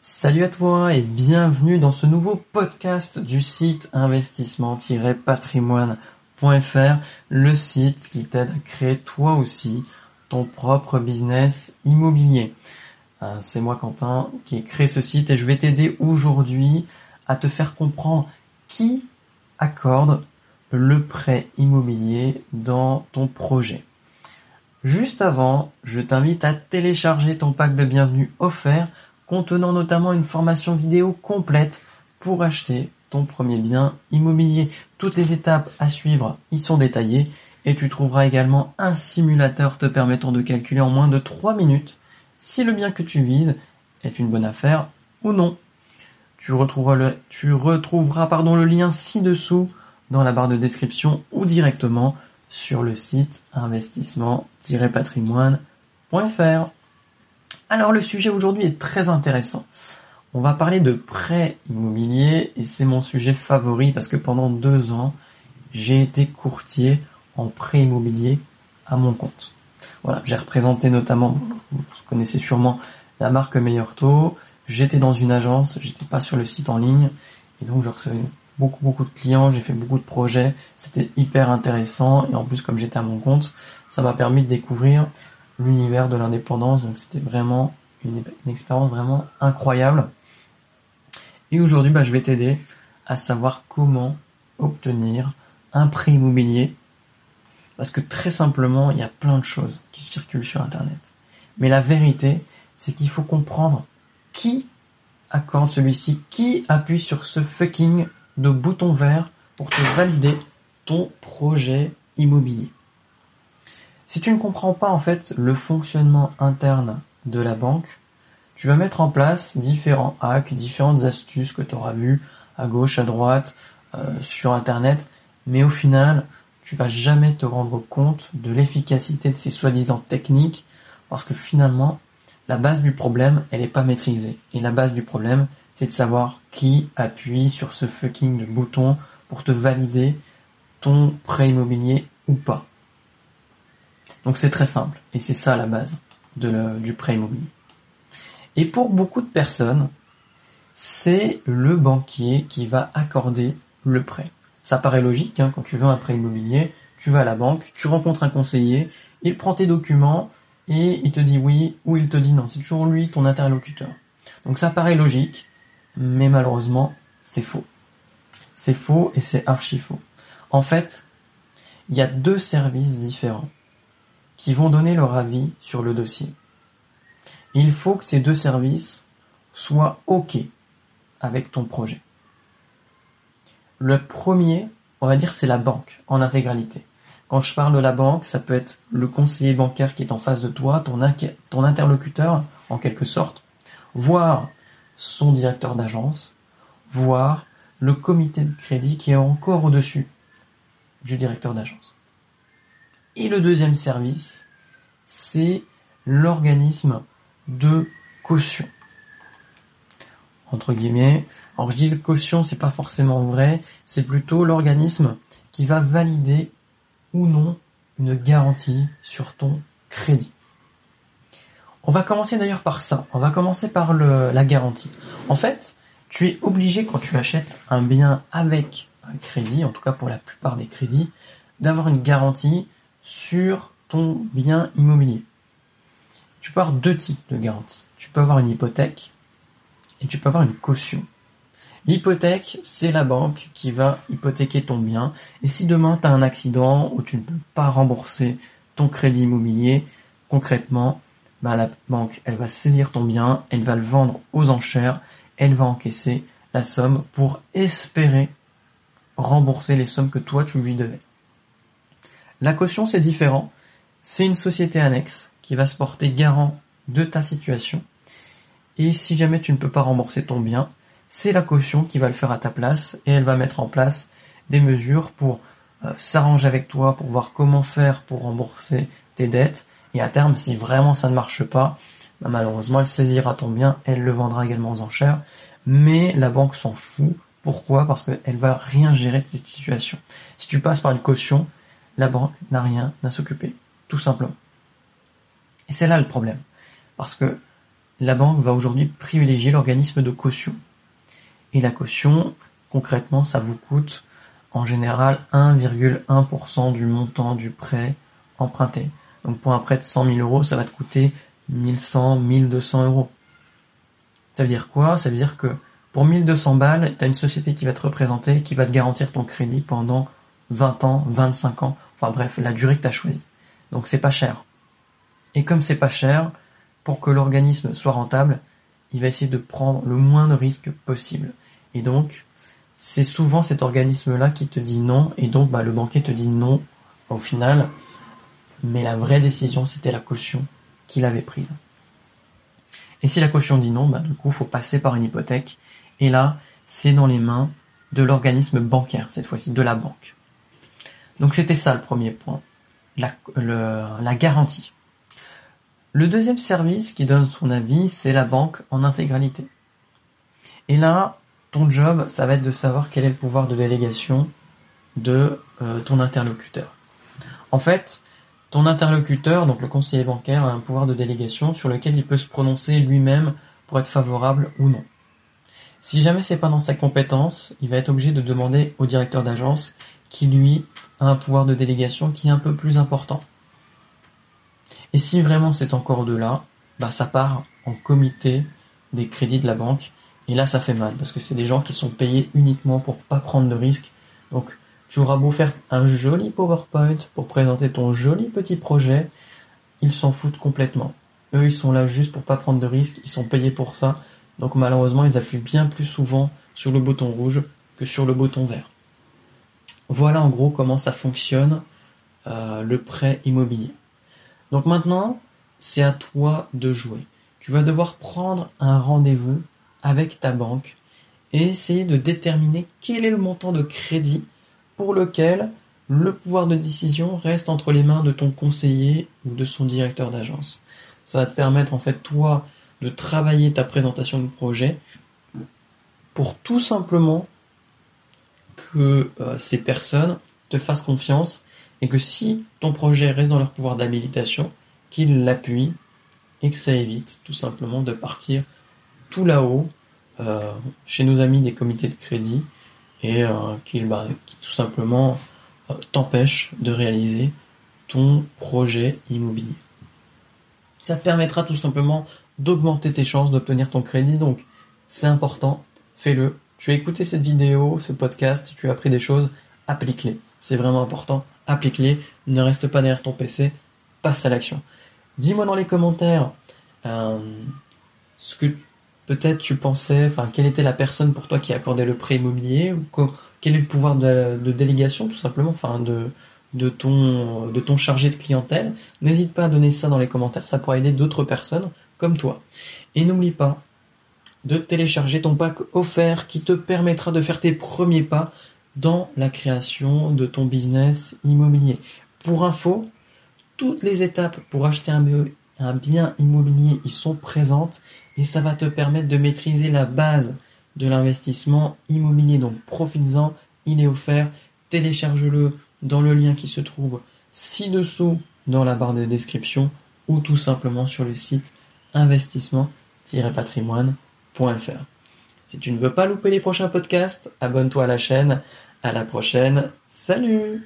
Salut à toi et bienvenue dans ce nouveau podcast du site investissement-patrimoine.fr, le site qui t'aide à créer toi aussi ton propre business immobilier. Euh, c'est moi Quentin qui ai créé ce site et je vais t'aider aujourd'hui à te faire comprendre qui accorde le prêt immobilier dans ton projet. Juste avant, je t'invite à télécharger ton pack de bienvenue offert contenant notamment une formation vidéo complète pour acheter ton premier bien immobilier. Toutes les étapes à suivre y sont détaillées et tu trouveras également un simulateur te permettant de calculer en moins de 3 minutes si le bien que tu vises est une bonne affaire ou non. Tu retrouveras le, pardon, le lien ci-dessous dans la barre de description ou directement sur le site investissement-patrimoine.fr. Alors le sujet aujourd'hui est très intéressant. On va parler de prêt immobilier et c'est mon sujet favori parce que pendant deux ans, j'ai été courtier en prêt immobilier à mon compte. Voilà, j'ai représenté notamment, vous connaissez sûrement la marque Meilleur Taux. J'étais dans une agence, j'étais pas sur le site en ligne et donc je recevais beaucoup beaucoup de clients, j'ai fait beaucoup de projets, c'était hyper intéressant et en plus comme j'étais à mon compte, ça m'a permis de découvrir l'univers de l'indépendance. Donc c'était vraiment une, expérience vraiment incroyable. Et aujourd'hui, bah, je vais t'aider à savoir comment obtenir un prêt immobilier. Parce que très simplement, il y a plein de choses qui circulent sur Internet. Mais la vérité, c'est qu'il faut comprendre qui accorde celui-ci, qui appuie sur ce fucking de bouton vert pour te valider ton projet immobilier. Si tu ne comprends pas en fait le fonctionnement interne de la banque, tu vas mettre en place différents hacks, différentes astuces que tu auras vues à gauche, à droite, euh, sur internet, mais au final, tu vas jamais te rendre compte de l'efficacité de ces soi-disant techniques parce que finalement, la base du problème, elle n'est pas maîtrisée. Et la base du problème, c'est de savoir qui appuie sur ce fucking bouton pour te valider ton prêt immobilier ou pas. Donc c'est très simple et c'est ça la base du prêt immobilier. Et pour beaucoup de personnes, c'est le banquier qui va accorder le prêt. Ça paraît logique, hein, quand tu veux un prêt immobilier, tu vas à la banque, tu rencontres un conseiller, il prend tes documents et il te dit oui ou il te dit non. C'est toujours lui ton interlocuteur. Donc ça paraît logique, mais malheureusement, c'est faux. C'est faux et c'est archi faux. En fait, il y a deux services différents qui vont donner leur avis sur le dossier. Il faut que ces deux services soient OK avec ton projet. Le premier, on va dire, c'est la banque en intégralité. Quand je parle de la banque, ça peut être le conseiller bancaire qui est en face de toi, ton, interlocuteur en quelque sorte, voire son directeur d'agence, voire le comité de crédit qui est encore au-dessus du directeur d'agence. Et le deuxième service, c'est l'organisme de caution. Entre guillemets. Alors je dis caution, c'est pas forcément vrai, c'est plutôt l'organisme qui va valider ou non une garantie sur ton crédit. On va commencer d'ailleurs par ça. On va commencer par la garantie. En fait, tu es obligé quand tu achètes un bien avec un crédit, en tout cas pour la plupart des crédits, d'avoir une garantie sur ton bien immobilier. Tu peux avoir deux types de garanties. Tu peux avoir une hypothèque et tu peux avoir une caution. L'hypothèque, c'est la banque qui va hypothéquer ton bien. Et si demain tu as un accident où tu ne peux pas rembourser ton crédit immobilier, concrètement, bah, la banque, elle va saisir ton bien, elle va le vendre aux enchères, elle va encaisser la somme pour espérer rembourser les sommes que toi tu lui devais. La caution, c'est différent. C'est une société annexe qui va se porter garant de ta situation. Et si jamais tu ne peux pas rembourser ton bien, c'est la caution qui va le faire à ta place et elle va mettre en place des mesures pour euh, s'arranger avec toi, pour voir comment faire pour rembourser tes dettes. Et à terme, si vraiment ça ne marche pas, bah, malheureusement, elle saisira ton bien, elle le vendra également aux enchères. Mais la banque s'en fout. Pourquoi? Parce qu'elle va rien gérer de cette situation. Si tu passes par une caution, la banque n'a rien à s'occuper, tout simplement. Et c'est là le problème. Parce que la banque va aujourd'hui privilégier l'organisme de caution. Et la caution, concrètement, ça vous coûte en général 1,1% du montant du prêt emprunté. Donc pour un prêt de 100 000 euros, ça va te coûter 1100, 1200 euros. Ça veut dire quoi? Ça veut dire que pour 1200 balles, tu as une société qui va te représenter, qui va te garantir ton crédit pendant 20 ans, 25 ans, enfin bref, la durée que tu as choisie. Donc c'est pas cher. Et comme c'est pas cher, pour que l'organisme soit rentable, il va essayer de prendre le moins de risques possible. Et donc, c'est souvent cet organisme-là qui te dit non, et donc bah, le banquier te dit non au final. Mais la vraie décision, c'était la caution qu'il avait prise. Et si la caution dit non, bah, du coup, faut passer par une hypothèque. Et là, c'est dans les mains de l'organisme bancaire, cette fois-ci, de la banque. Donc c'était ça le premier point, la, garantie. Le deuxième service qui donne son avis, c'est la banque en intégralité. Et là, ton job, ça va être de savoir quel est le pouvoir de délégation de euh, ton interlocuteur. En fait, ton interlocuteur, donc le conseiller bancaire, a un pouvoir de délégation sur lequel il peut se prononcer lui-même pour être favorable ou non. Si jamais c'est pas dans sa compétence, il va être obligé de demander au directeur d'agence qui lui a un pouvoir de délégation qui est un peu plus important. Et si vraiment c'est encore au-delà, bah ça part en comité des crédits de la banque. Et là, ça fait mal parce que c'est des gens qui sont payés uniquement pour pas prendre de risques. Donc, tu auras beau faire un joli PowerPoint pour présenter ton joli petit projet, ils s'en foutent complètement. Eux, ils sont là juste pour pas prendre de risques, ils sont payés pour ça. Donc malheureusement, ils appuient bien plus souvent sur le bouton rouge que sur le bouton vert. Voilà en gros comment ça fonctionne euh, le prêt immobilier. Donc maintenant, c'est à toi de jouer. Tu vas devoir prendre un rendez-vous avec ta banque et essayer de déterminer quel est le montant de crédit pour lequel le pouvoir de décision reste entre les mains de ton conseiller ou de son directeur d'agence. Ça va te permettre en fait toi de travailler ta présentation de projet pour tout simplement que euh, ces personnes te fassent confiance et que si ton projet reste dans leur pouvoir d'habilitation, qu'ils l'appuient et que ça évite tout simplement de partir tout là-haut euh, chez nos amis des comités de crédit et euh, qu'ils bah, qui tout simplement t'empêchent de réaliser ton projet immobilier. Ça te permettra tout simplement d'augmenter tes chances d'obtenir ton crédit, donc c'est important, fais-le. Tu as écouté cette vidéo, ce podcast, tu as appris des choses, applique-les. C'est vraiment important, applique-les, ne reste pas derrière ton PC, passe à l'action. Dis-moi dans les commentaires euh, ce que peut-être tu pensais, enfin quelle était la personne pour toi qui accordait le prêt immobilier, ou quel est le pouvoir de, délégation tout simplement, enfin de, de, ton, de ton chargé de clientèle. N'hésite pas à donner ça dans les commentaires, ça pourra aider d'autres personnes comme toi. Et n'oublie pas de télécharger ton pack offert qui te permettra de faire tes premiers pas dans la création de ton business immobilier. Pour info, toutes les étapes pour acheter un, bien immobilier y sont présentes et ça va te permettre de maîtriser la base de l'investissement immobilier. Donc profites-en, il est offert, télécharge-le dans le lien qui se trouve ci-dessous dans la barre de description ou tout simplement sur le site Si tu ne veux pas louper les prochains podcasts, abonne-toi à la chaîne. À la prochaine. Salut